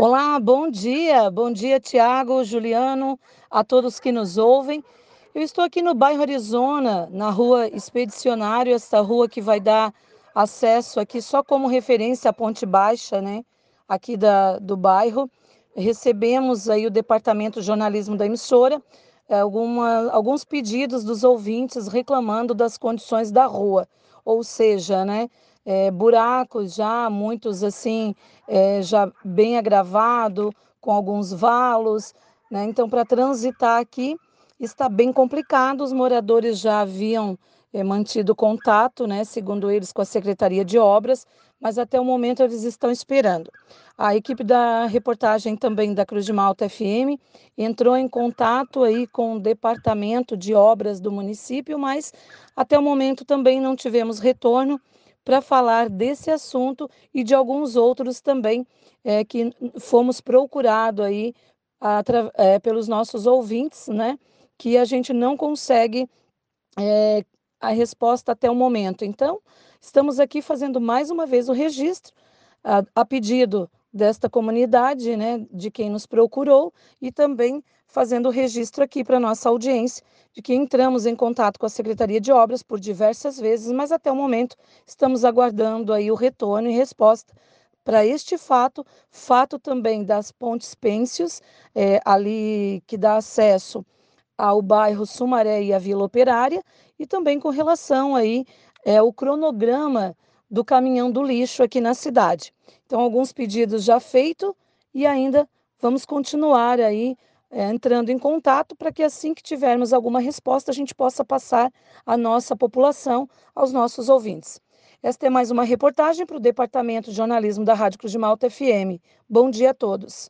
Olá, bom dia. Bom dia, Tiago, Juliano, a todos que nos ouvem. Eu estou aqui no bairro Arizona, na rua Expedicionário, esta rua que vai dar acesso aqui só como referência à Ponte Baixa, né? Aqui da, do bairro. Recebemos aí o departamento de jornalismo da emissora, eh, alguma, alguns pedidos dos ouvintes reclamando das condições da rua, ou seja, né? É, buracos já, muitos assim, é, já bem agravado, com alguns valos. Né? Então, para transitar aqui está bem complicado. Os moradores já haviam é, mantido contato, né, segundo eles, com a Secretaria de Obras, mas até o momento eles estão esperando. A equipe da reportagem também da Cruz de Malta FM entrou em contato aí com o Departamento de Obras do município, mas até o momento também não tivemos retorno para falar desse assunto e de alguns outros também é, que fomos procurados aí é, pelos nossos ouvintes, né? Que a gente não consegue é, a resposta até o momento. Então, estamos aqui fazendo mais uma vez o registro a, a pedido desta comunidade, né, de quem nos procurou e também fazendo registro aqui para nossa audiência de que entramos em contato com a Secretaria de Obras por diversas vezes, mas até o momento estamos aguardando aí o retorno e resposta para este fato, fato também das pontes pênsios, é, ali que dá acesso ao bairro Sumaré e à Vila Operária, e também com relação aí é, o cronograma do caminhão do lixo aqui na cidade. Então, alguns pedidos já feitos e ainda vamos continuar aí é, entrando em contato para que assim que tivermos alguma resposta a gente possa passar à nossa população, aos nossos ouvintes. Esta é mais uma reportagem para o Departamento de Jornalismo da Rádio Cruz de Malta FM. Bom dia a todos.